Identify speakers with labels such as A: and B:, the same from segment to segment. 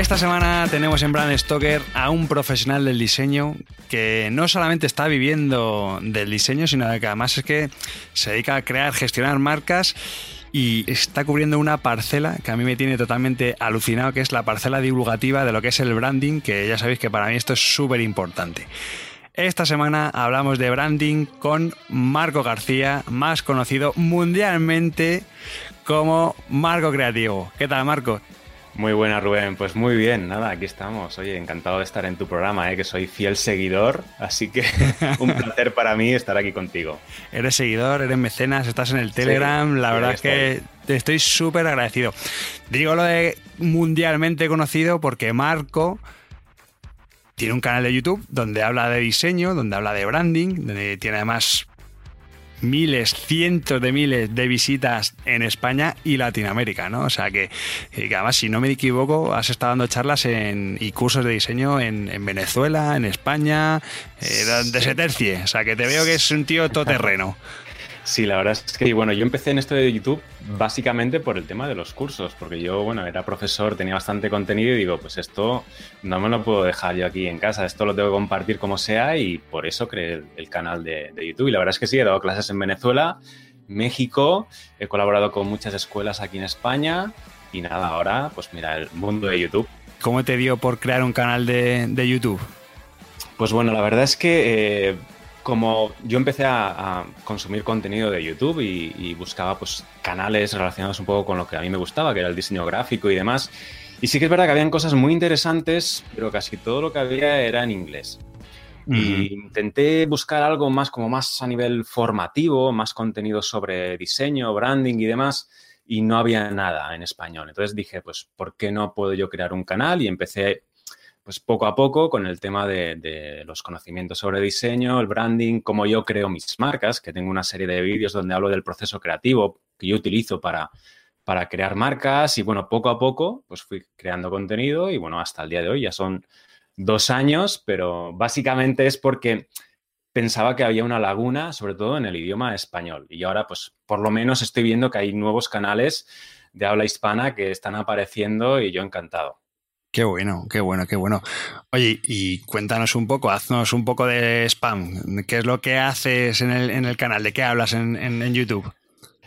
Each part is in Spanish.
A: Esta semana tenemos en Brand Stoker a un profesional del diseño que no solamente está viviendo del diseño, sino que además es que se dedica a crear, gestionar marcas y está cubriendo una parcela que a mí me tiene totalmente alucinado, que es la parcela divulgativa de lo que es el branding, que ya sabéis que para mí esto es súper importante. Esta semana hablamos de branding con Marco García, más conocido mundialmente como Marco Creativo. ¿Qué tal, Marco?
B: Muy buena, Rubén. Pues muy bien, nada, aquí estamos. Oye, encantado de estar en tu programa, ¿eh? que soy fiel seguidor, así que un placer para mí estar aquí contigo.
A: Eres seguidor, eres mecenas, estás en el Telegram, la verdad es que te estoy súper agradecido. Digo lo de mundialmente conocido porque Marco tiene un canal de YouTube donde habla de diseño, donde habla de branding, donde tiene además miles, cientos de miles de visitas en España y Latinoamérica, ¿no? O sea que, además, si no me equivoco, has estado dando charlas en, y cursos de diseño en, Venezuela, en España, eh, de se tercie. O sea que te veo que es un tío todoterreno.
B: Sí, la verdad es que, bueno, yo empecé en esto de YouTube básicamente por el tema de los cursos, porque yo, bueno, era profesor, tenía bastante contenido y digo, pues esto no me lo puedo dejar yo aquí en casa, esto lo tengo que compartir como sea y por eso creé el, canal de, YouTube. Y la verdad es que sí, he dado clases en Venezuela, México, he colaborado con muchas escuelas aquí en España y nada, ahora, pues mira, el mundo de YouTube.
A: ¿Cómo te dio por crear un canal de, YouTube?
B: Pues bueno, la verdad es que... Eh, como yo empecé a, consumir contenido de YouTube y, buscaba pues canales relacionados un poco con lo que a mí me gustaba, que era el diseño gráfico y demás. Y sí que es verdad que habían cosas muy interesantes, pero casi todo lo que había era en inglés. Y intenté buscar algo más como más a nivel formativo, más contenido sobre diseño, branding y demás, y no había nada en español. Entonces dije, pues, ¿por qué no puedo yo crear un canal? Y empecé pues poco a poco con el tema de, los conocimientos sobre diseño, el branding, cómo yo creo mis marcas, que tengo una serie de vídeos donde hablo del proceso creativo que yo utilizo para, para crear marcas y bueno, poco a poco pues fui creando contenido y bueno, hasta el día de hoy ya son dos años, pero básicamente es porque pensaba que había una laguna, sobre todo en el idioma español. Y ahora, pues, por lo menos estoy viendo que hay nuevos canales de habla hispana que están apareciendo y yo encantado.
A: Qué bueno, qué bueno, qué bueno. Oye, y cuéntanos un poco, haznos un poco de spam. ¿Qué es lo que haces en el, canal? ¿De qué hablas en, YouTube?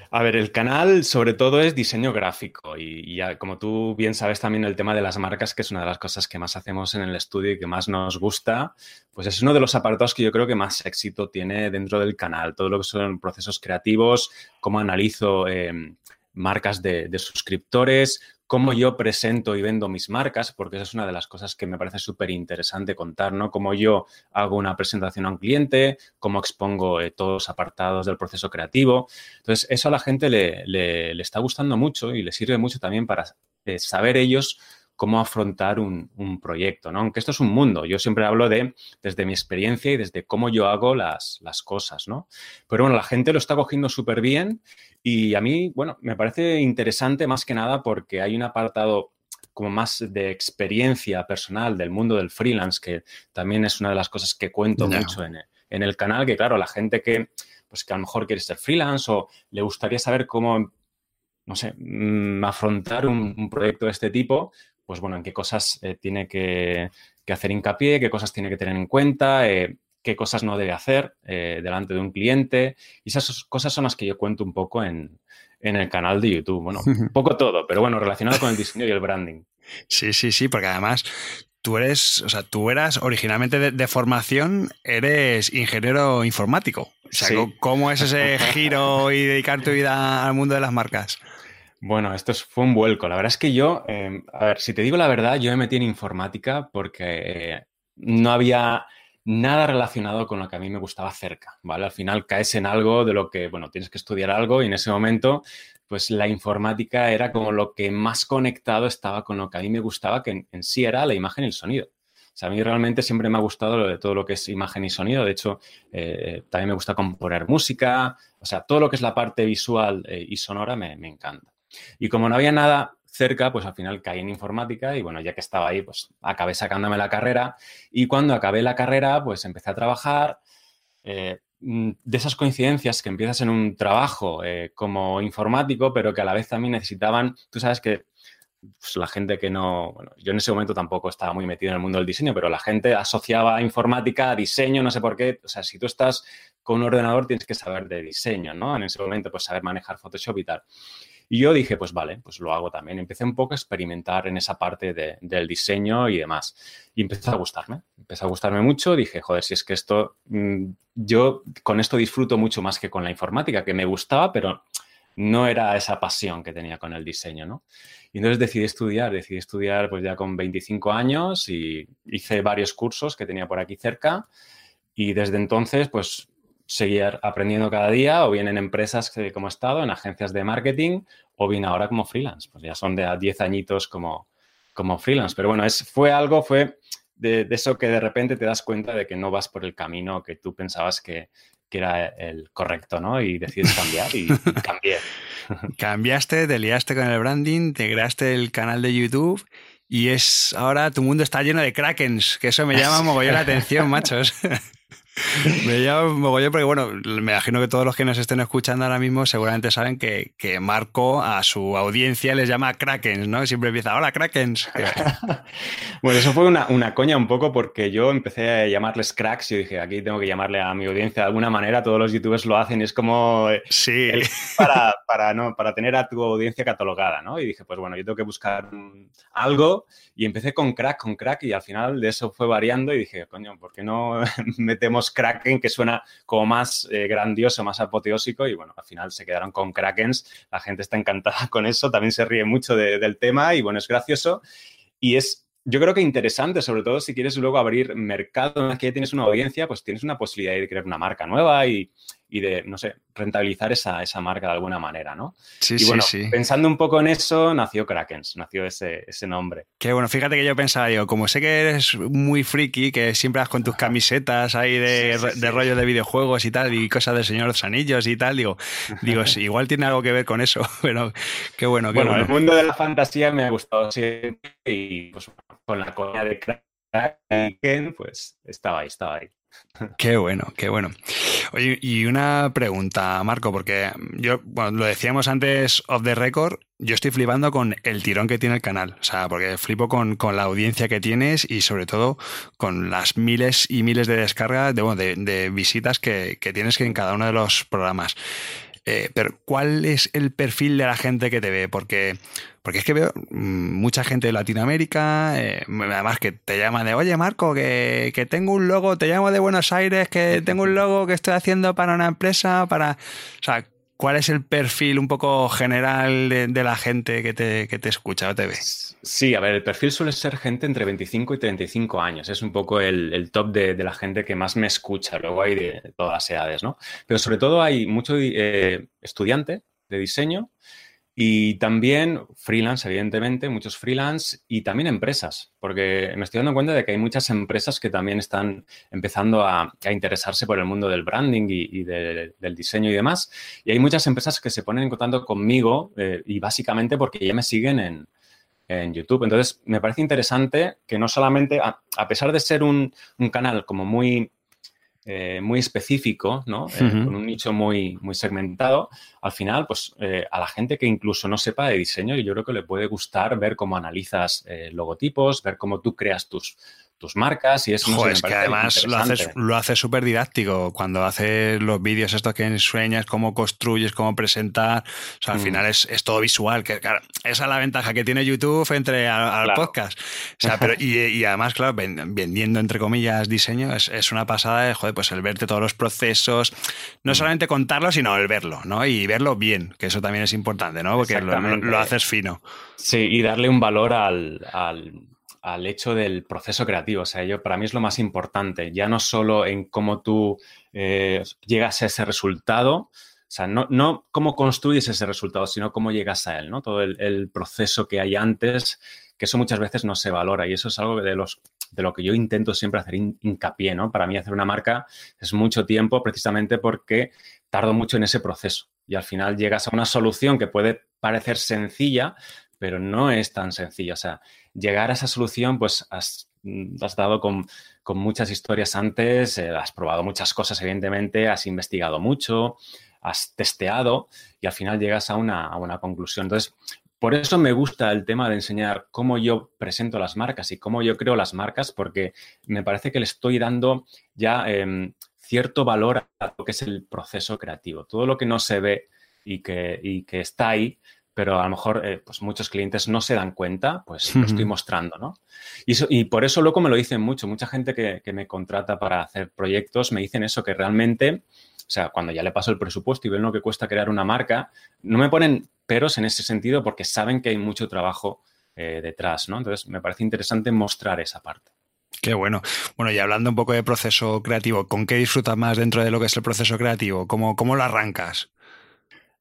B: A ver, el canal sobre todo es diseño gráfico y, como tú bien sabes también el tema de las marcas, que es una de las cosas que más hacemos en el estudio y que más nos gusta, pues es uno de los apartados que yo creo que más éxito tiene dentro del canal. Todo lo que son procesos creativos, cómo analizo eh, marcas de, de suscriptores, cómo yo presento y vendo mis marcas, porque esa es una de las cosas que me parece súper interesante contar, ¿no? Cómo yo hago una presentación a un cliente, cómo expongo eh, todos los apartados del proceso creativo. Entonces, eso a la gente le, le, está gustando mucho y le sirve mucho también para eh, saber ellos cómo afrontar un, proyecto, ¿no? Aunque esto es un mundo, yo siempre hablo de desde mi experiencia y desde cómo yo hago las, las cosas, ¿no? Pero bueno, la gente lo está cogiendo súper bien y a mí, bueno, me parece interesante más que nada porque hay un apartado como más de experiencia personal del mundo del freelance, que también es una de las cosas que cuento mucho en, en el canal, que claro, la gente que, pues que a lo mejor quiere ser freelance o le gustaría saber cómo no sé, mm, afrontar un, proyecto de este tipo, pues bueno, en qué cosas eh, tiene que, hacer hincapié, qué cosas tiene que tener en cuenta, eh, qué cosas no debe hacer eh, delante de un cliente. Y esas cosas son las que yo cuento un poco en, el canal de YouTube. Bueno, un poco todo, pero bueno, relacionado con el diseño y el branding.
A: Sí, sí, sí, porque además tú eres, o sea, tú eras originalmente de, formación, eres ingeniero informático. O sea, ¿cómo es ese giro y dedicar tu vida al mundo de las marcas?
B: Bueno, esto fue un vuelco. La verdad es que yo, em, a ver, si te digo la verdad, yo me metí en informática porque eh, no había nada relacionado con lo que a mí me gustaba cerca, ¿vale? Al final caes en algo de lo que, bueno, tienes que estudiar algo y en ese momento, pues la informática era como lo que más conectado estaba con lo que a mí me gustaba, que en, sí era la imagen y el sonido. O sea, a mí realmente siempre me ha gustado lo de todo lo que es imagen y sonido. De hecho, eh, también me gusta componer música. O sea, todo lo que es la parte visual eh, y sonora me, me encanta. Y como no había nada cerca, pues al final caí en informática y bueno, ya que estaba ahí, pues acabé sacándome la carrera y cuando acabé la carrera, pues empecé a trabajar. Eh, mm, de esas coincidencias que empiezas en un trabajo eh, como informático, pero que a la vez también necesitaban, tú sabes que pues, la gente que no, yo en ese momento tampoco estaba muy metido en el mundo del diseño, pero la gente asociaba informática a diseño, no sé por qué, o sea, si tú estás con un ordenador tienes que saber de diseño, ¿no? En ese momento, pues saber manejar Photoshop y tal. Y yo dije, pues vale, pues lo hago también. Empecé un poco a experimentar en esa parte del diseño y demás. Y empezó a gustarme, empezó a gustarme mucho. Dije, joder, si es que esto, mm, yo con esto disfruto mucho más que con la informática, que me gustaba, pero no era esa pasión que tenía con el diseño, ¿no? Y entonces decidí estudiar, decidí estudiar pues ya con 25 años y hice varios cursos que tenía por aquí cerca y desde entonces pues seguir aprendiendo cada día, o bien en empresas como he estado, en agencias de marketing, o bien ahora como freelance. Pues ya son de a 10 añitos como, como freelance. Pero bueno, es, fue algo, fue de, eso que de repente te das cuenta de que no vas por el camino que tú pensabas que, que era el correcto, ¿no? Y decides cambiar y, cambié.
A: Cambiaste, te liaste con el branding, te creaste el canal de YouTube y es ahora tu mundo está lleno de krakens, que eso me llama mogollón la atención, machos. Me llamo mogollón porque, bueno, me imagino que todos los que nos estén escuchando ahora mismo seguramente saben que, que Marco a su audiencia les llama Krakens, ¿no? Siempre empieza, hola Krakens.
B: bueno, eso fue una, una, coña un poco porque yo empecé a llamarles cracks y dije, aquí tengo que llamarle a mi audiencia de alguna manera, todos los youtubers lo hacen y es como
A: sí.
B: para, para, no, para tener a tu audiencia catalogada, ¿no? Y dije, pues bueno, yo tengo que buscar algo y empecé con crack, con crack y al final de eso fue variando y dije, coño, ¿por qué no metemos Kraken, que suena como más eh, grandioso, más apoteósico, y bueno, al final se quedaron con Krakens, la gente está encantada con eso, también se ríe mucho del tema y bueno, es gracioso. Y es yo creo que interesante, sobre todo si quieres luego abrir mercado, en que ya tienes una audiencia, pues tienes una posibilidad de crear una marca nueva y, y de, no sé, rentabilizar esa, esa, marca de alguna manera, ¿no?
A: Sí,
B: y bueno,
A: sí,
B: pensando un poco en eso, nació Krakens, nació ese, ese nombre.
A: Qué bueno, fíjate que yo pensaba, yo, como sé que eres muy friki, que siempre vas con tus camisetas ahí de, de rollo de videojuegos y tal, y cosas del Señor de los Anillos y tal, digo, digo sí, igual tiene algo que ver con eso, pero qué bueno, qué
B: bueno.
A: bueno.
B: el mundo de la fantasía me ha gustado siempre y pues con la coña de Kraken, pues estaba ahí, estaba ahí.
A: Qué bueno, qué bueno. Oye, y una pregunta, Marco, porque yo, bueno, lo decíamos antes off the record, yo estoy flipando con el tirón que tiene el canal. O sea, porque flipo con, con la audiencia que tienes y sobre todo con las miles y miles de descargas, de, de visitas que, que tienes en cada uno de los programas. Eh, pero, ¿cuál es el perfil de la gente que te ve? Porque, porque es que veo mm, mucha gente de Latinoamérica, eh, además que te llaman de, oye Marco, que, que, tengo un logo, te llamo de Buenos Aires, que tengo un logo que estoy haciendo para una empresa, para... O sea, ¿Cuál es el perfil un poco general de, de la gente que te, que te, escucha o te ve?
B: Sí, a ver, el perfil suele ser gente entre 25 y 35 años. Es un poco el, top de, la gente que más me escucha. Luego hay de todas las edades, ¿no? Pero sobre todo hay mucho eh, estudiante de diseño y también freelance, evidentemente, muchos freelance y también empresas, porque me estoy dando cuenta de que hay muchas empresas que también están empezando a, interesarse por el mundo del branding y, y de, del diseño y demás. Y hay muchas empresas que se ponen en contacto conmigo eh, y básicamente porque ya me siguen en, en, YouTube. Entonces, me parece interesante que no solamente, a, a pesar de ser un, un canal como muy eh, muy específico, ¿no? Eh, uh -huh. con un nicho muy, muy segmentado, al final, pues eh, a la gente que incluso no sepa de diseño, yo creo que le puede gustar ver cómo analizas logotipos, ver cómo tú creas tus, tus marcas y eso
A: no Joder, sé, es que además lo haces lo haces súper didáctico cuando haces los vídeos estos que enseñas cómo construyes cómo presentar o sea al mm. final es, es, todo visual que claro, esa es la ventaja que tiene YouTube entre al, claro. podcast. O sea pero y, y, además claro vendiendo entre comillas diseño es, es, una pasada de, joder pues el verte todos los procesos no mm. solamente contarlo sino el verlo no y verlo bien que eso también es importante no porque lo, lo, lo haces fino.
B: Sí y darle un valor al, al al hecho del proceso creativo. O sea, yo, para mí es lo más importante, ya no solo en cómo tú eh, llegas a ese resultado, o sea, no, no, cómo construyes ese resultado, sino cómo llegas a él, ¿no? Todo el, proceso que hay antes, que eso muchas veces no se valora y eso es algo de, los, de lo que yo intento siempre hacer hincapié, ¿no? Para mí hacer una marca es mucho tiempo precisamente porque tardo mucho en ese proceso y al final llegas a una solución que puede parecer sencilla, pero no es tan sencilla. O sea, llegar a esa solución, pues has, mm, dado con, muchas historias antes, eh, has probado muchas cosas, evidentemente, has investigado mucho, has testeado y al final llegas a una, a una conclusión. Entonces, por eso me gusta el tema de enseñar cómo yo presento las marcas y cómo yo creo las marcas, porque me parece que le estoy dando ya em, cierto valor a lo que es el proceso creativo. Todo lo que no se ve y que, y que está ahí, pero a lo mejor eh, pues muchos clientes no se dan cuenta, pues lo estoy mostrando, ¿no? Y, y, por eso luego me lo dicen mucho. Mucha gente que, que, me contrata para hacer proyectos me dicen eso, que realmente, o sea, cuando ya le paso el presupuesto y ven lo que cuesta crear una marca, no me ponen peros en ese sentido porque saben que hay mucho trabajo eh, detrás, ¿no? Entonces, me parece interesante mostrar esa parte.
A: Qué bueno. Bueno, y hablando un poco de proceso creativo, ¿con qué disfrutas más dentro de lo que es el proceso creativo? ¿Cómo, cómo lo arrancas?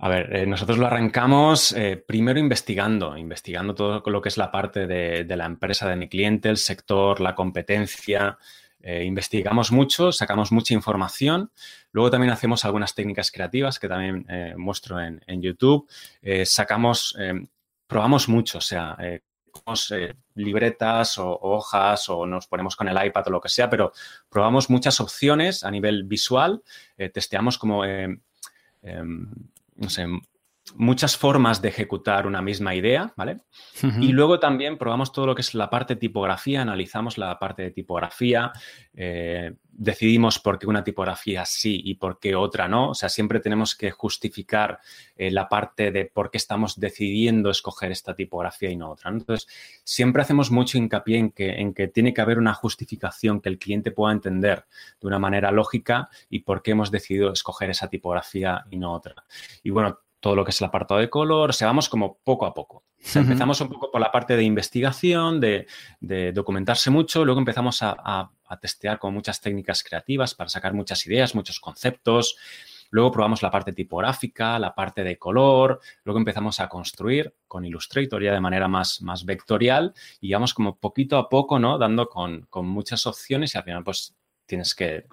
B: A ver, eh, nosotros lo arrancamos eh, primero investigando, investigando todo lo que es la parte de, la empresa de mi cliente, el sector, la competencia. Eh, investigamos mucho, sacamos mucha información. Luego también hacemos algunas técnicas creativas que también muestro en, YouTube. sacamos, probamos mucho, o sea, libretas o, hojas o nos ponemos con el iPad o lo que sea, pero probamos muchas opciones a nivel visual, testeamos como em, no sé, muchas formas de ejecutar una misma idea, ¿vale? Y luego también probamos todo lo que es la parte de tipografía, analizamos la parte de tipografía, eh, decidimos por qué una tipografía sí y por qué otra no. O sea, siempre tenemos que justificar eh, la parte de por qué estamos decidiendo escoger esta tipografía y no otra. Entonces, siempre hacemos mucho hincapié en que, en que tiene que haber una justificación que el cliente pueda entender de una manera lógica y por qué hemos decidido escoger esa tipografía y no otra. Y bueno, todo lo que es el apartado de color, o sea, vamos como poco a poco. Empezamos un poco por la parte de investigación, de, documentarse mucho, luego empezamos a, testear con muchas técnicas creativas para sacar muchas ideas, muchos conceptos. Luego probamos la parte tipográfica, la parte de color, luego empezamos a construir con Illustrator ya de manera más, más vectorial y vamos como poquito a poco, ¿no? Dando con, con muchas opciones y al final pues tienes que,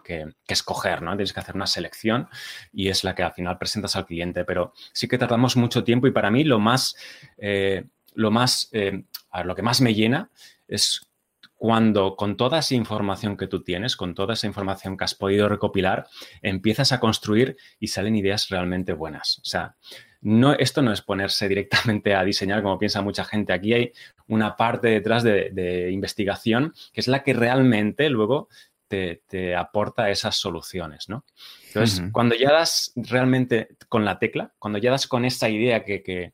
B: escoger, ¿no? Tienes que hacer una selección y es la que al final presentas al cliente. Pero sí que tardamos mucho tiempo y para mí lo más, eh, lo más, eh, lo que más me llena es cuando con toda esa información que tú tienes, con toda esa información que has podido recopilar, empiezas a construir y salen ideas realmente buenas. O sea, no, esto no es ponerse directamente a diseñar como piensa mucha gente. Aquí hay una parte detrás de, de investigación que es la que realmente luego te, aporta esas soluciones, ¿no? Entonces, cuando ya das realmente con la tecla, cuando ya das con esa idea que,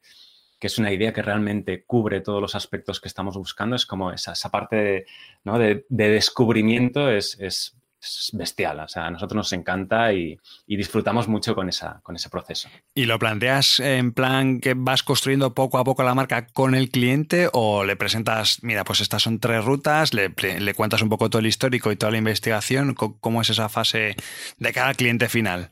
B: es una idea que realmente cubre todos los aspectos que estamos buscando, es como esa, parte de, descubrimiento es, es bestial. O sea, a nosotros nos encanta y, disfrutamos mucho con, esa, con ese proceso.
A: ¿Y lo planteas en plan que vas construyendo poco a poco la marca con el cliente o le presentas, mira, pues estas son tres rutas, le, cuentas un poco todo el histórico y toda la investigación? ¿Cómo es esa fase de cada cliente final?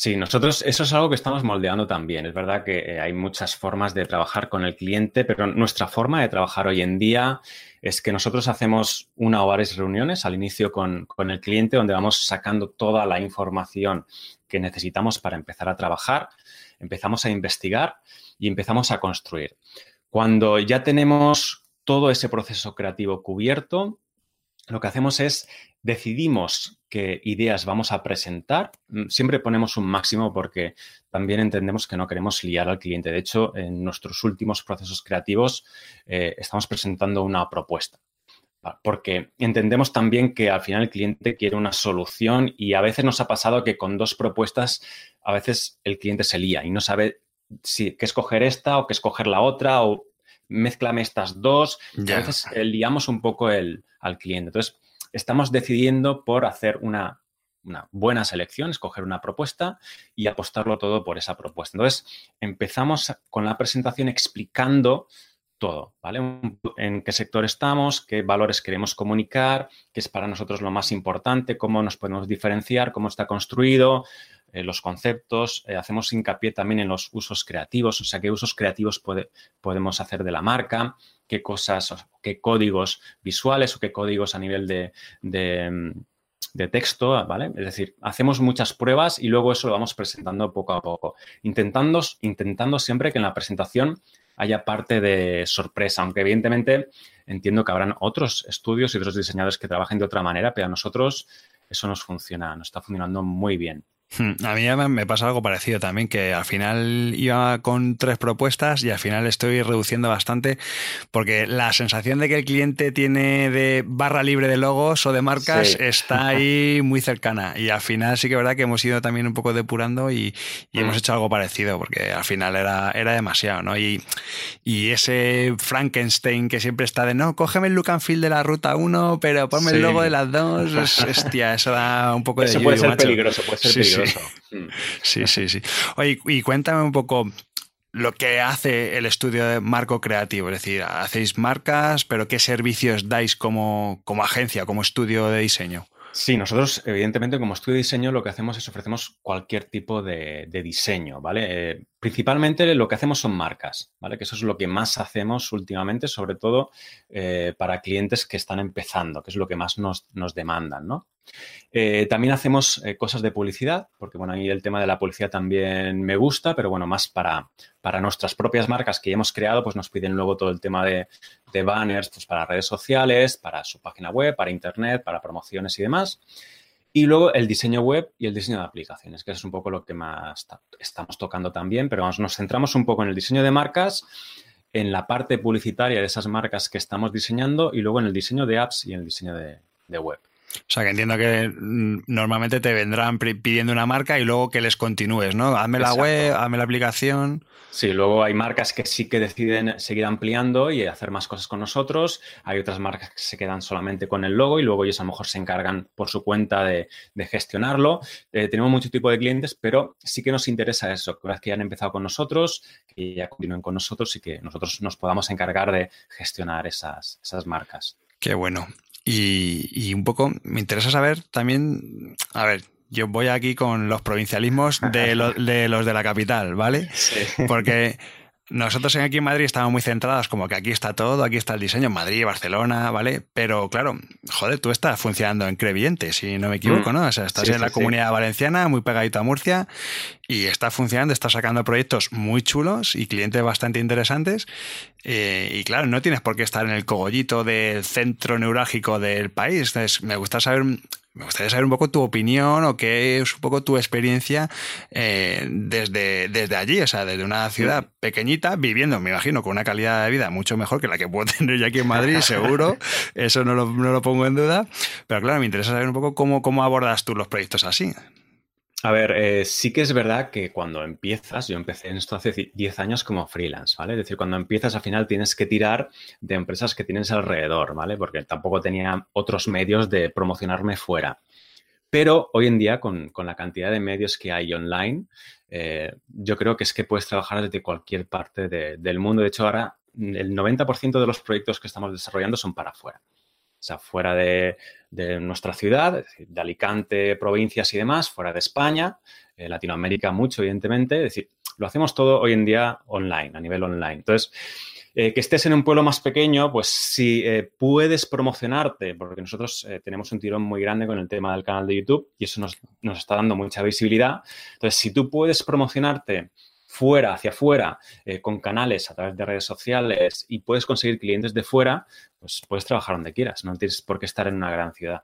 B: Sí, nosotros eso es algo que estamos moldeando también. Es verdad que eh, hay muchas formas de trabajar con el cliente, pero nuestra forma de trabajar hoy en día es que nosotros hacemos una o varias reuniones al inicio con, el cliente donde vamos sacando toda la información que necesitamos para empezar a trabajar, empezamos a investigar y empezamos a construir. Cuando ya tenemos todo ese proceso creativo cubierto, lo que hacemos es decidimos qué ideas vamos a presentar. Mm, siempre ponemos un máximo porque también entendemos que no queremos liar al cliente. De hecho, en nuestros últimos procesos creativos eh, estamos presentando una propuesta. Porque entendemos también que al final el cliente quiere una solución y a veces nos ha pasado que con dos propuestas a veces el cliente se lía y no sabe si qué escoger esta o qué escoger la otra o mezclame estas dos. A veces eh, liamos un poco el, al cliente. Entonces, estamos decidiendo por hacer una, buena selección, escoger una propuesta y apostarlo todo por esa propuesta. Entonces, empezamos con la presentación explicando todo, ¿vale? En qué sector estamos, qué valores queremos comunicar, qué es para nosotros lo más importante, cómo nos podemos diferenciar, cómo está construido, eh, los conceptos. Eh, hacemos hincapié también en los usos creativos, o sea, qué usos creativos podemos hacer de la marca, qué cosas, qué códigos visuales o qué códigos a nivel de, de texto, ¿vale? Es decir, hacemos muchas pruebas y luego eso lo vamos presentando poco a poco, intentando, intentando siempre que en la presentación haya parte de sorpresa, aunque evidentemente entiendo que habrán otros estudios y otros diseñadores que trabajen de otra manera, pero a nosotros eso nos funciona, nos está funcionando muy bien.
A: Hmm, a mí me pasa algo parecido también, que al final iba con tres propuestas y al final estoy reduciendo bastante porque la sensación de que el cliente tiene de barra libre de logos o de marcas está ahí muy cercana y al final sí que es verdad que hemos ido también un poco depurando y, hemos hmm. hecho algo parecido porque al final era, era demasiado, ¿no? Y, y, ese Frankenstein que siempre está de, no, cógeme el look and feel de la ruta 1, pero ponme el logo de las dos, hostia, eso da un poco de...
B: Eso puede ser peligroso, puede ser peligroso.
A: Mm. Sí, sí, sí. Oye, y cuéntame un poco lo que hace el estudio de marco creativo, es decir, hacéis marcas, pero ¿qué servicios dais como, como agencia, como estudio de diseño?
B: Sí, nosotros, evidentemente, como estudio de diseño, lo que hacemos es ofrecemos cualquier tipo de, diseño, ¿vale? Eh, principalmente lo que hacemos son marcas, ¿vale? Que eso es lo que más hacemos últimamente, sobre todo eh, para clientes que están empezando, que es lo que más nos, nos demandan, ¿no? Eh, también hacemos eh, cosas de publicidad, porque bueno, a el tema de la publicidad también me gusta, pero bueno, más para, para nuestras propias marcas que ya hemos creado, pues nos piden luego todo el tema de, banners pues para redes sociales, para su página web, para internet, para promociones y demás. Y luego el diseño web y el diseño de aplicaciones, que es un poco lo que más estamos tocando también, pero vamos, nos centramos un poco en el diseño de marcas, en la parte publicitaria de esas marcas que estamos diseñando y luego en el diseño de apps y en el diseño de web.
A: O sea, que entiendo que mm, normalmente te vendrán pidiendo una marca y luego que les continúes, ¿no? Hazme la web, hazme la aplicación.
B: Sí, luego hay marcas que sí que deciden seguir ampliando y hacer más cosas con nosotros. Hay otras marcas que se quedan solamente con el logo y luego ellos a lo mejor se encargan por su cuenta de, gestionarlo. Eh, tenemos mucho tipo de clientes, pero sí que nos interesa eso, que ya han empezado con nosotros, que ya continúen con nosotros y que nosotros nos podamos encargar de gestionar esas, esas marcas.
A: Qué bueno. Y, un poco me interesa saber también, a ver, yo voy aquí con los provincialismos de, de los de la capital, ¿vale? Sí. Porque nosotros aquí en Madrid estamos muy centrados como que aquí está todo, aquí está el diseño, Madrid, Barcelona, ¿vale? Pero claro, joder, tú estás funcionando en Creviente, si no me equivoco, mm. ¿no? O sea, estás en la comunidad valenciana, muy pegadito a Murcia, y está funcionando, está sacando proyectos muy chulos y clientes bastante interesantes. Eh, y claro, no tienes por qué estar en el cogollito del centro neurálgico del país. Entonces, me gusta saber me gustaría saber un poco tu opinión o qué es un poco tu experiencia eh, desde, desde allí, o sea, desde una ciudad pequeñita, viviendo, me imagino, con una calidad de vida mucho mejor que la que puedo tener yo aquí en Madrid, seguro, eso no lo, no lo, pongo en duda, pero claro, me interesa saber un poco cómo, cómo abordas tú los proyectos así.
B: A ver, eh, sí que es verdad que cuando empiezas, yo empecé en esto hace 10 años como freelance, ¿vale? Es decir, cuando empiezas al final tienes que tirar de empresas que tienes alrededor, ¿vale? Porque tampoco tenía otros medios de promocionarme fuera. Pero hoy en día, con, la cantidad de medios que hay online, eh, yo creo que es que puedes trabajar desde cualquier parte del mundo. De hecho, ahora el 90% de los proyectos que estamos desarrollando son para afuera. O sea, fuera de, nuestra ciudad, de Alicante, provincias y demás, fuera de España, eh, Latinoamérica mucho, evidentemente. Es decir, lo hacemos todo hoy en día online, a nivel online. Entonces, eh, que estés en un pueblo más pequeño, pues si eh, puedes promocionarte, porque nosotros tenemos un tirón muy grande con el tema del canal de YouTube y eso nos, nos, está dando mucha visibilidad. Entonces, si tú puedes promocionarte fuera, hacia afuera, eh, con canales a través de redes sociales y puedes conseguir clientes de fuera, pues puedes trabajar donde quieras, no tienes por qué estar en una gran ciudad.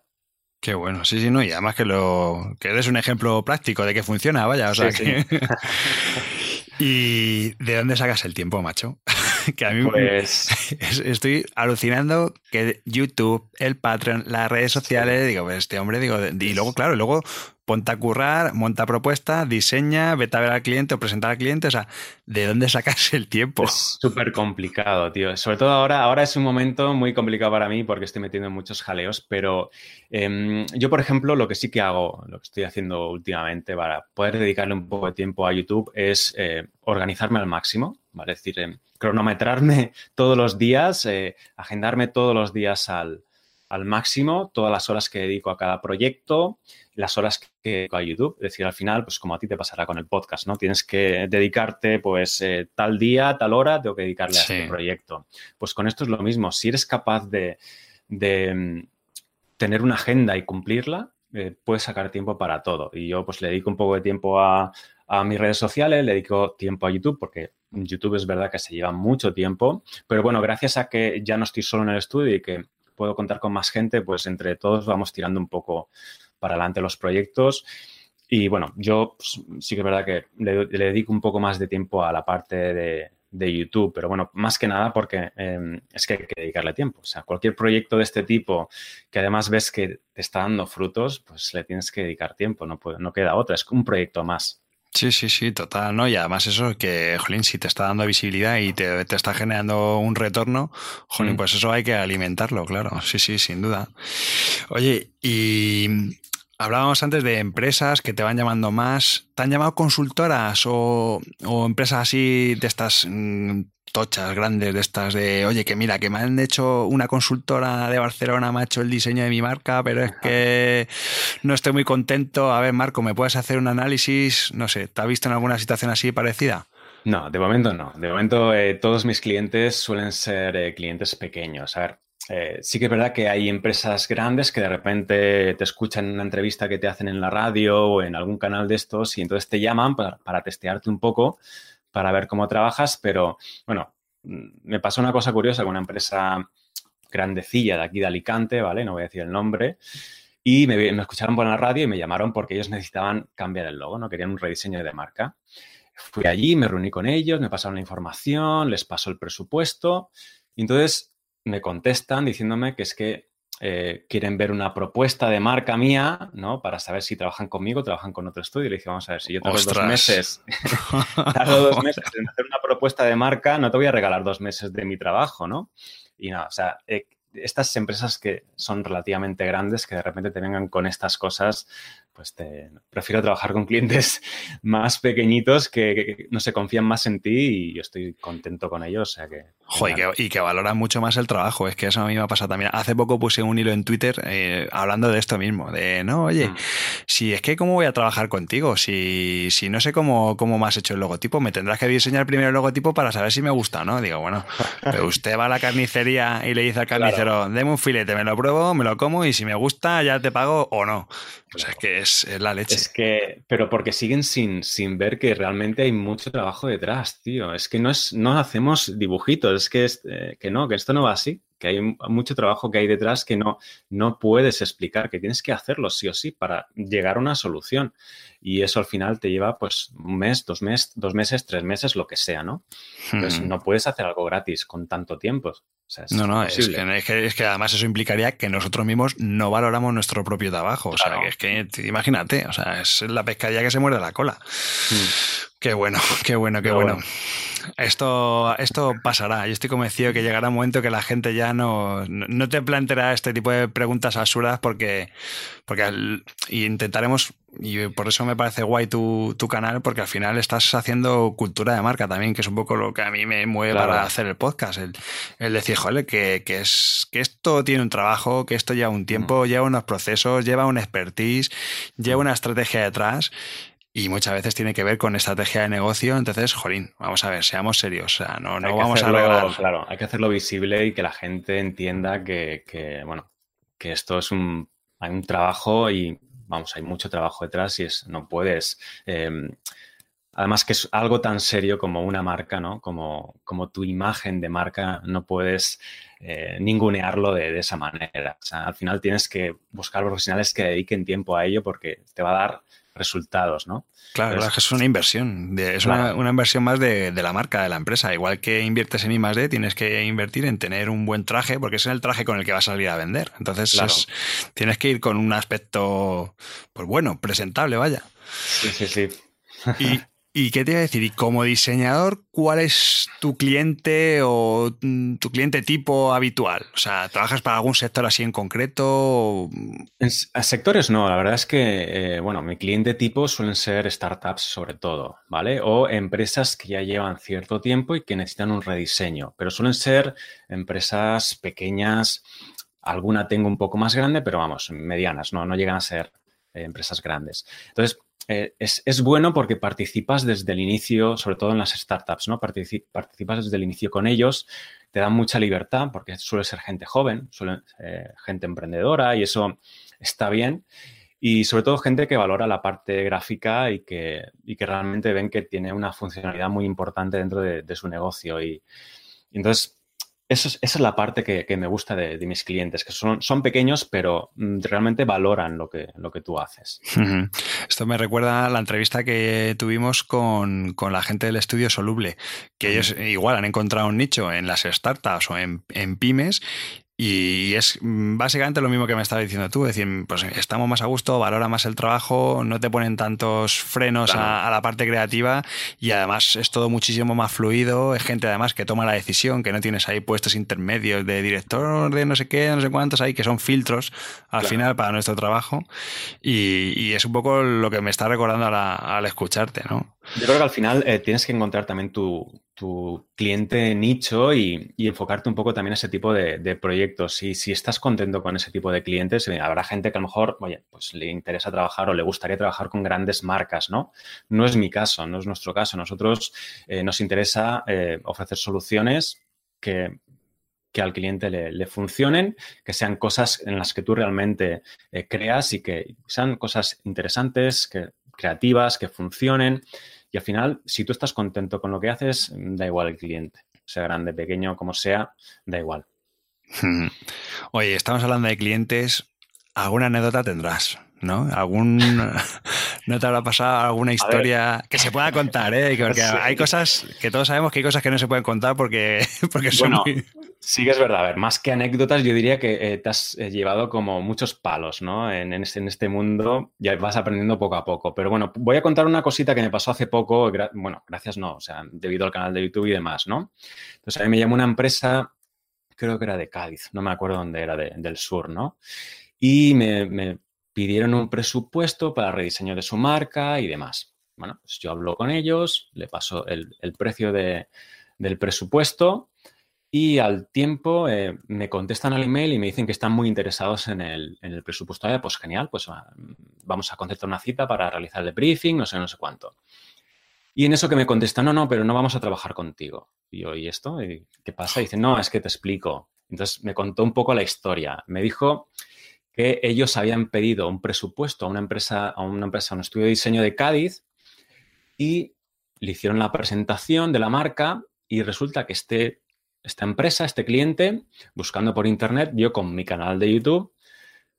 A: Qué bueno, sí, sí, no, y además que lo que eres un ejemplo práctico de que funciona, vaya, o sea que... ¿Y de dónde sacas el tiempo, macho? que a mí pues... estoy alucinando que YouTube, el Patreon, las redes sociales, digo, pues este hombre, digo, y luego, claro, luego ponte a currar, monta propuesta, diseña, vete a ver al cliente o presentar al cliente. O sea, ¿de dónde sacas el tiempo?
B: Es súper complicado, tío. Sobre todo ahora, ahora es un momento muy complicado para mí porque estoy metiendo en muchos jaleos, pero em, yo, por ejemplo, lo que sí que hago, lo que estoy haciendo últimamente para poder dedicarle un poco de tiempo a YouTube es eh, organizarme al máximo, ¿vale? Es decir, em, cronometrarme todos los días, eh, agendarme todos los días al, al máximo, todas las horas que dedico a cada proyecto, las horas que dedico a YouTube. Es decir, al final, pues como a ti te pasará con el podcast, ¿no? Tienes que dedicarte, pues, eh, tal día, tal hora, tengo que dedicarle a este proyecto. Pues con esto es lo mismo. Si eres capaz de, mm, tener una agenda y cumplirla, eh, puedes sacar tiempo para todo. Y yo, pues, le dedico un poco de tiempo a, a mis redes sociales, le dedico tiempo a YouTube porque YouTube es verdad que se lleva mucho tiempo, pero bueno, gracias a que ya no estoy solo en el estudio y que puedo contar con más gente, pues entre todos vamos tirando un poco para adelante los proyectos. Y bueno, yo pues, sí que es verdad que le, dedico un poco más de tiempo a la parte de, YouTube, pero bueno, más que nada porque em, es que hay que dedicarle tiempo. O sea, cualquier proyecto de este tipo que además ves que te está dando frutos, pues le tienes que dedicar tiempo, no, puede, no queda otra, es un proyecto más.
A: Sí, sí, sí, total, ¿no? Y además eso que, jolín, si te está dando visibilidad y te, está generando un retorno, jolín, mm. pues eso hay que alimentarlo, claro. Sí, sí, sin duda. Oye, y hablábamos antes de empresas que te van llamando más. ¿Te han llamado consultoras o, o empresas así de estas mm, tochas grandes de estas de, oye, que mira, que me han hecho una consultora de Barcelona, me ha hecho el diseño de mi marca, pero es que no estoy muy contento. A ver, Marco, ¿me puedes hacer un análisis? No sé, ¿te has visto en alguna situación así parecida?
B: No, de momento no. De momento eh, todos mis clientes suelen ser eh, clientes pequeños. A ver, eh, sí que es verdad que hay empresas grandes que de repente te escuchan en una entrevista que te hacen en la radio o en algún canal de estos y entonces te llaman para, para testearte un poco para ver cómo trabajas, pero bueno, me pasó una cosa curiosa con una empresa grandecilla de aquí de Alicante, ¿vale? No voy a decir el nombre. Y me, escucharon por la radio y me llamaron porque ellos necesitaban cambiar el logo, ¿no? Querían un rediseño de marca. Fui allí, me reuní con ellos, me pasaron la información, les pasó el presupuesto. Y entonces me contestan diciéndome que es que eh, quieren ver una propuesta de marca mía, ¿no? Para saber si trabajan conmigo o trabajan con otro estudio. Y le dije, vamos a ver, si yo tardo dos meses, tardo dos meses en hacer una propuesta de marca, no te voy a regalar dos meses de mi trabajo, ¿no? Y nada, o sea, eh, estas empresas que son relativamente grandes, que de repente te vengan con estas cosas, pues te, prefiero trabajar con clientes más pequeñitos que, no se confían más en ti y yo estoy contento con ellos. O sea que,
A: Joder, y, que, valoran mucho más el trabajo. Es que eso a mí me ha pasado también. Hace poco puse un hilo en Twitter eh, hablando de esto mismo, de no, oye, mm. si es que cómo voy a trabajar contigo, si, si no sé cómo, cómo me has hecho el logotipo, me tendrás que diseñar primero el logotipo para saber si me gusta, ¿no? Digo, bueno, pero usted va a la carnicería y le dice al carnicero, deme un filete, me lo pruebo, me lo como y si me gusta ya te pago o no. O sea, es que es, la leche.
B: Es que, pero porque siguen sin, sin ver que realmente hay mucho trabajo detrás, tío. Es que no, es, no hacemos dibujitos, es que, es, eh, que no, que esto no va así, que hay mucho trabajo que hay detrás que no, no puedes explicar, que tienes que hacerlo sí o sí para llegar a una solución. Y eso al final te lleva pues un mes, dos meses, dos meses, tres meses, lo que sea, ¿no? Entonces hmm. no puedes hacer algo gratis con tanto tiempo
A: no, no, es que, es, que, además eso implicaría que nosotros mismos no valoramos nuestro propio trabajo. O sea, que es que imagínate, o sea, es la pescadilla que se muerde la cola. Hmm. Qué bueno, qué bueno, qué bueno. Esto, esto pasará. Yo estoy convencido que llegará un momento que la gente ya no, no te planteará este tipo de preguntas absurdas porque, porque intentaremos, y por eso me parece guay tu, tu, canal, porque al final estás haciendo cultura de marca también, que es un poco lo que a mí me mueve para hacer el podcast. El, el decir, joder, que, que, es, que esto tiene un trabajo, que esto lleva un tiempo, mm. lleva unos procesos, lleva un expertise, lleva una estrategia detrás y muchas veces tiene que ver con estrategia de negocio. Entonces, jolín, vamos a ver, seamos serios. O sea, no, no vamos
B: a
A: lograr.
B: Claro, hay que hacerlo visible y que la gente entienda que, que bueno, que esto es un, hay un trabajo y, vamos, hay mucho trabajo detrás y es, no puedes. Em, además que es algo tan serio como una marca, ¿no? Como, como tu imagen de marca, no puedes eh, ningunearlo de, esa manera. O sea, al final tienes que buscar profesionales que dediquen tiempo a ello porque te va a dar resultados, ¿no?
A: Claro, es una inversión, es una, inversión más de, la marca, de la empresa. Igual que inviertes en I+.D., tienes que invertir en tener un buen traje porque es el traje con el que vas a salir a vender. Entonces tienes que ir con un aspecto, pues bueno, presentable, vaya.
B: Sí, sí, sí.
A: Y, ¿Y qué te iba a decir? Y como diseñador, ¿cuál es tu cliente o mm, tu cliente tipo habitual? O sea, ¿trabajas para algún sector así en concreto?
B: En sectores no, la verdad es que, eh, bueno, mi cliente tipo suelen ser startups sobre todo, ¿vale? O empresas que ya llevan cierto tiempo y que necesitan un rediseño, pero suelen ser empresas pequeñas, alguna tengo un poco más grande, pero vamos, medianas, no, no llegan a ser eh, empresas grandes. Entonces, eh, es, bueno porque participas desde el inicio, sobre todo en las startups, ¿no? participas desde el inicio con ellos, te dan mucha libertad porque suele ser gente joven, suele ser gente emprendedora y eso está bien. Y sobre todo gente que valora la parte gráfica y que, que realmente ven que tiene una funcionalidad muy importante dentro de, su negocio. Y, y entonces esa es la parte que, me gusta de, mis clientes, que son, son, pequeños, pero mm, realmente valoran lo que, lo que tú haces.
A: Esto me recuerda a la entrevista que tuvimos con, la gente del estudio Soluble, que ellos igual han encontrado un nicho en las startups o en, en pymes y es básicamente lo mismo que me estaba diciendo tú, es decir, pues estamos más a gusto, valora más el trabajo, no te ponen tantos frenos a, la parte creativa y además es todo muchísimo más fluido, es gente además que toma la decisión, que no tienes ahí puestos intermedios de director de no sé qué, no sé cuántos hay, que son filtros al final para nuestro trabajo. Y, es un poco lo que me está recordando al escucharte, ¿no?
B: Yo creo que al final eh, tienes que encontrar también tu, cliente nicho y, enfocarte un poco también a ese tipo de, proyectos. Y si estás contento con ese tipo de clientes, eh, habrá gente que a lo mejor, pues le interesa trabajar o le gustaría trabajar con grandes marcas, ¿no? No es mi caso, no es nuestro caso. Nosotros eh, nos interesa ofrecer soluciones que, al cliente le, le, funcionen, que sean cosas en las que tú realmente creas y que sean cosas interesantes, que, creativas, que funcionen. Y al final, si tú estás contento con lo que haces, da igual el cliente, sea grande, pequeño, como sea, da igual.
A: Oye, estamos hablando de clientes, alguna anécdota tendrás, ¿no? ¿Algún, ¿No te habrá pasado alguna historia que se pueda contar? ¿eh? Porque hay cosas que todos sabemos que hay cosas que no se pueden contar porque, porque son muy...
B: Sí que es verdad. A ver, más que anécdotas, yo diría que eh, te has eh, llevado como muchos palos, ¿no? En, este, en, este, mundo ya vas aprendiendo poco a poco. Pero bueno, voy a contar una cosita que me pasó hace poco, bueno, gracias no, o sea, debido al canal de YouTube y demás, ¿no? Entonces a mí me llamó una empresa, creo que era de Cádiz, no me acuerdo dónde era, del sur, ¿no? Y me, pidieron un presupuesto para rediseño de su marca y demás. Bueno, pues yo hablo con ellos, le paso el, precio del presupuesto y al tiempo eh, me contestan al email y me dicen que están muy interesados en el, en el presupuesto. pues genial, pues vamos a concertar una cita para realizar el briefing, no sé, no sé cuánto. Y en eso que me contestan, no, no, pero no vamos a trabajar contigo. Y yo, ¿y esto? ¿Qué pasa? Y dicen, no, es que te explico. Entonces me contó un poco la historia. Me dijo que ellos habían pedido un presupuesto a una empresa, a una empresa, a un estudio de diseño de Cádiz y le hicieron la presentación de la marca y resulta que este esta empresa, este cliente, buscando por internet, vio con mi canal de YouTube,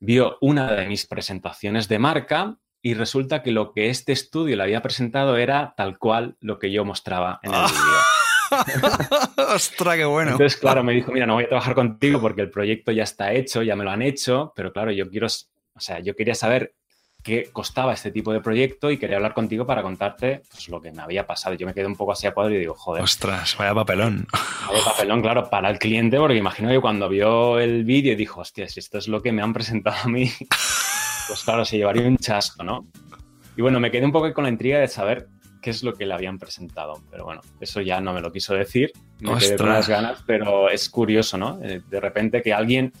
B: vio una de mis presentaciones de marca y resulta que lo que este estudio le había presentado era tal cual lo que yo mostraba en el vídeo.
A: ¡Ostras, qué bueno!
B: Entonces, claro, me dijo, mira, no voy a trabajar contigo porque el proyecto ya está hecho, ya me lo han hecho, pero claro, yo quiero, o sea, yo quería saber qué costaba este tipo de proyecto y quería hablar contigo para contarte pues, lo que me había pasado. Yo me quedé un poco así a cuadro y digo, joder.
A: Ostras, vaya papelón.
B: Vaya papelón, claro, para el cliente, porque imagino que cuando vio el vídeo dijo, hostia, si esto es lo que me han presentado a mí, pues claro, se llevaría un chasco, ¿no? Y bueno, me quedé un poco con la intriga de saber qué es lo que le habían presentado. Pero bueno, eso ya no me lo quiso decir. Me quedé con las ganas, pero es curioso, ¿no? Eh, de repente que alguien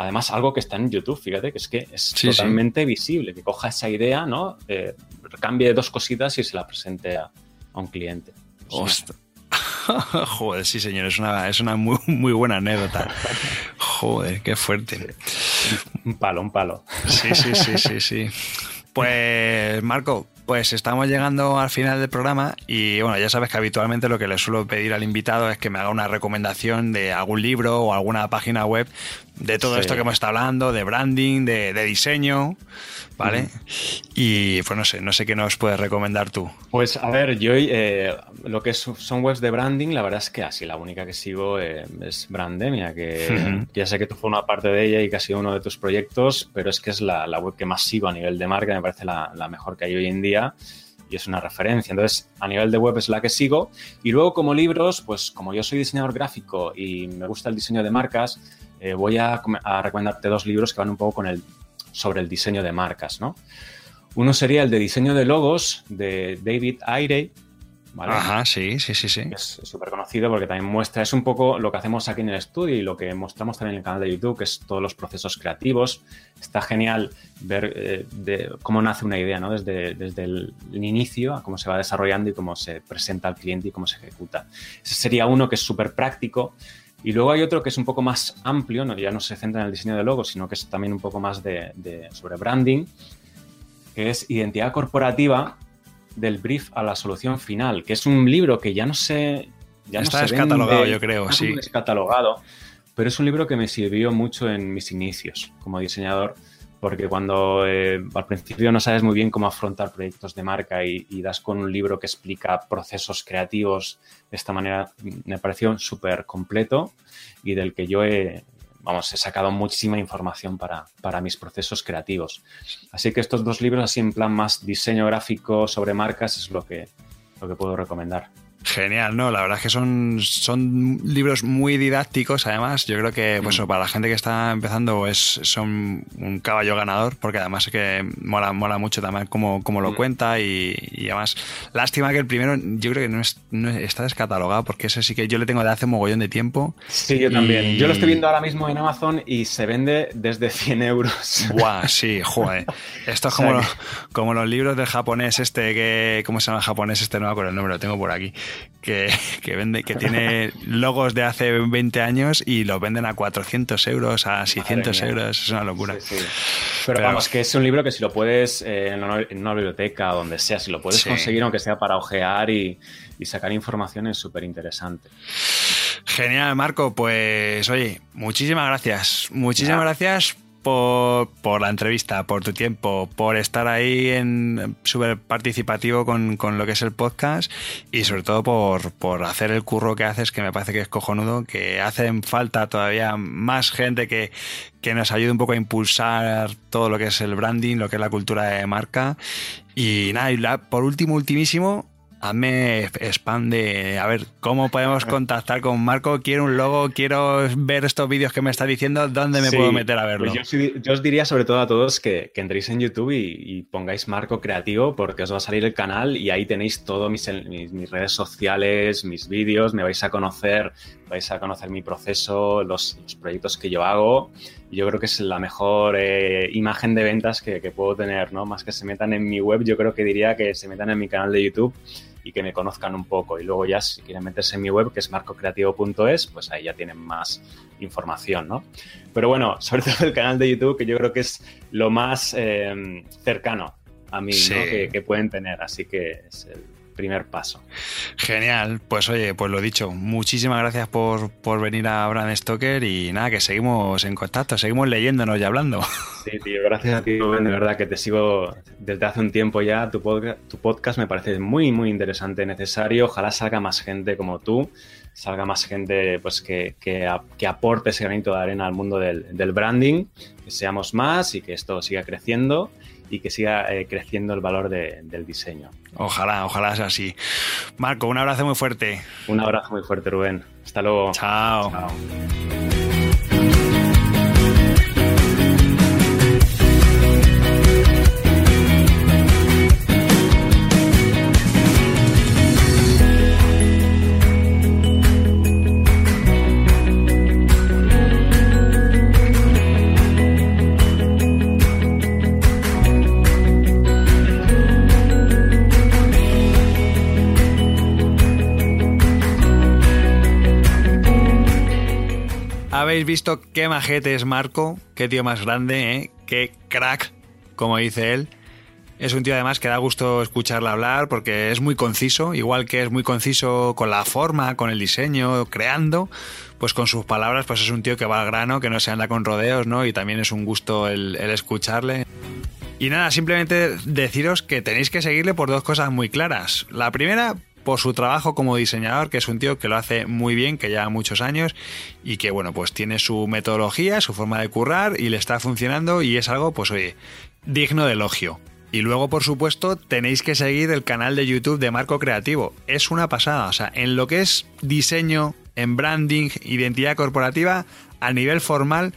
B: Además, algo que está en YouTube, fíjate, que es que es totalmente visible, que coja esa idea, ¿no? Eh, cambie dos cositas y se la presente a, un cliente.
A: Joder, sí, señor, es una, es una muy, muy buena anécdota. Joder, qué fuerte.
B: Un palo, un palo.
A: Sí, sí, sí, sí, sí. Pues Marco, pues estamos llegando al final del programa y bueno, ya sabes que habitualmente lo que le suelo pedir al invitado es que me haga una recomendación de algún libro o alguna página web de todo esto que hemos estado hablando, de branding, de, diseño, ¿vale? Y pues no sé, no sé qué nos puedes recomendar tú.
B: Pues a ver, yo eh, lo que son webs de branding, la verdad es que así la única que sigo eh, es Brandemia, que ya sé que tú una parte de ella y que ha sido uno de tus proyectos, pero es que es la, web que más sigo a nivel de marca, me parece la, la mejor que hay hoy en día y es una referencia. Entonces, a nivel de web es la que sigo. Y luego, como libros, pues como yo soy diseñador gráfico y me gusta el diseño de marcas, eh, voy a, recomendarte dos libros que van un poco con el, sobre el diseño de marcas, ¿no? Uno sería el de diseño de logos de David Aire,
A: Ajá, sí, sí, sí, sí.
B: Es súper conocido porque también muestra, es un poco lo que hacemos aquí en el estudio y lo que mostramos también en el canal de YouTube, que es todos los procesos creativos. Está genial ver eh, de cómo nace una idea, ¿no? Desde, desde el, inicio a cómo se va desarrollando y cómo se presenta al cliente y cómo se ejecuta. Ese sería uno que es súper práctico. Y luego hay otro que es un poco más amplio, ¿no? ya no se centra en el diseño de logos, sino que es también un poco más de, de sobre branding, que es identidad corporativa del brief a la solución final, que es un libro que ya no sé... Ya
A: Está descatalogado, yo creo, sí.
B: Descatalogado, pero es un libro que me sirvió mucho en mis inicios como diseñador, porque cuando eh, al principio no sabes muy bien cómo afrontar proyectos de marca y, das con un libro que explica procesos creativos de esta manera, me pareció súper completo y del que yo he, vamos, he sacado muchísima información para, para, mis procesos creativos. Así que estos dos libros, así en plan más diseño gráfico sobre marcas, es lo que, lo que puedo recomendar.
A: Genial, no, la verdad es que son, son libros muy didácticos, además, yo creo que pues, mm. para la gente que está empezando es, son un caballo ganador, porque además es que mola, mola mucho también cómo, cómo lo mm. cuenta y, además, lástima que el primero yo creo que no, es, no está descatalogado, porque ese sí que yo le tengo de hace un mogollón de tiempo.
B: Sí, yo también. Yo lo estoy viendo ahora mismo en Amazon y se vende desde 100 euros.
A: Buah, sí, joder. Esto es como, como los libros del japonés este, que, ¿cómo se llama el japonés este? No me acuerdo el nombre, lo tengo por aquí que, vende, que tiene logos de hace 20 años y los venden a 400 euros, a 600 euros. Es una locura.
B: Pero, vamos, que es un libro que si lo puedes eh, en, una, biblioteca o donde sea, si lo puedes conseguir, aunque sea para ojear y, sacar información, es súper interesante.
A: Genial, Marco. Pues oye, muchísimas gracias. Muchísimas gracias por, la entrevista, por tu tiempo, por estar ahí en súper participativo con, lo que es el podcast y sobre todo por, hacer el curro que haces, que me parece que es cojonudo, que hacen falta todavía más gente que, que nos ayude un poco a impulsar todo lo que es el branding, lo que es la cultura de marca. Y nada, y por último, ultimísimo, hazme spam de a ver cómo podemos contactar con Marco. Quiero un logo, quiero ver estos vídeos que me está diciendo, ¿dónde me puedo meter a verlo?
B: Pues yo, os diría sobre todo a todos que, entréis en YouTube y, pongáis Marco Creativo porque os va a salir el canal y ahí tenéis todas mis, mis, redes sociales, mis vídeos, me vais a conocer, vais a conocer mi proceso, los, proyectos que yo hago. Y yo creo que es la mejor eh, imagen de ventas que, que puedo tener, ¿no? Más que se metan en mi web, yo creo que diría que se metan en mi canal de YouTube y que me conozcan un poco. Y luego ya si quieren meterse en mi web, que es marcocreativo.es, pues ahí ya tienen más información, ¿no? Pero bueno, sobre todo el canal de YouTube, que yo creo que es lo más eh, cercano a mí que, que, pueden tener. Así que es el primer paso.
A: Genial, pues oye, pues lo dicho, muchísimas gracias por, venir a Brand Stoker y nada, que seguimos en contacto, seguimos leyéndonos y hablando.
B: Sí, tío, gracias a ti, de verdad que te sigo desde hace un tiempo ya, tu, tu podcast me parece muy, muy interesante, necesario, ojalá salga más gente como tú, salga más gente pues que, que, aporte ese granito de arena al mundo del, del branding, que seamos más y que esto siga creciendo y que siga eh, creciendo el valor del diseño.
A: Ojalá, ojalá sea así. Marco, un abrazo muy fuerte.
B: Un abrazo muy fuerte, Rubén. Hasta luego.
A: Chao. Chao. Habéis visto qué majete es Marco, qué tío más grande, ¿eh? qué crack, como dice él. Es un tío además que da gusto escucharle hablar porque es muy conciso, igual que es muy conciso con la forma, con el diseño, creando, pues con sus palabras, pues es un tío que va al grano, que no se anda con rodeos, ¿no? Y también es un gusto el, el escucharle. Y nada, simplemente deciros que tenéis que seguirle por dos cosas muy claras. La primera, por su trabajo como diseñador, que es un tío que lo hace muy bien, que lleva muchos años y que, bueno, pues tiene su metodología, su forma de currar y le está funcionando y es algo, pues oye, digno de elogio. Y luego, por supuesto, tenéis que seguir el canal de YouTube de Marco Creativo. Es una pasada, o sea, en lo que es diseño, en branding, identidad corporativa, a nivel formal,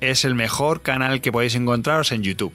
A: es el mejor canal que podéis encontraros en YouTube.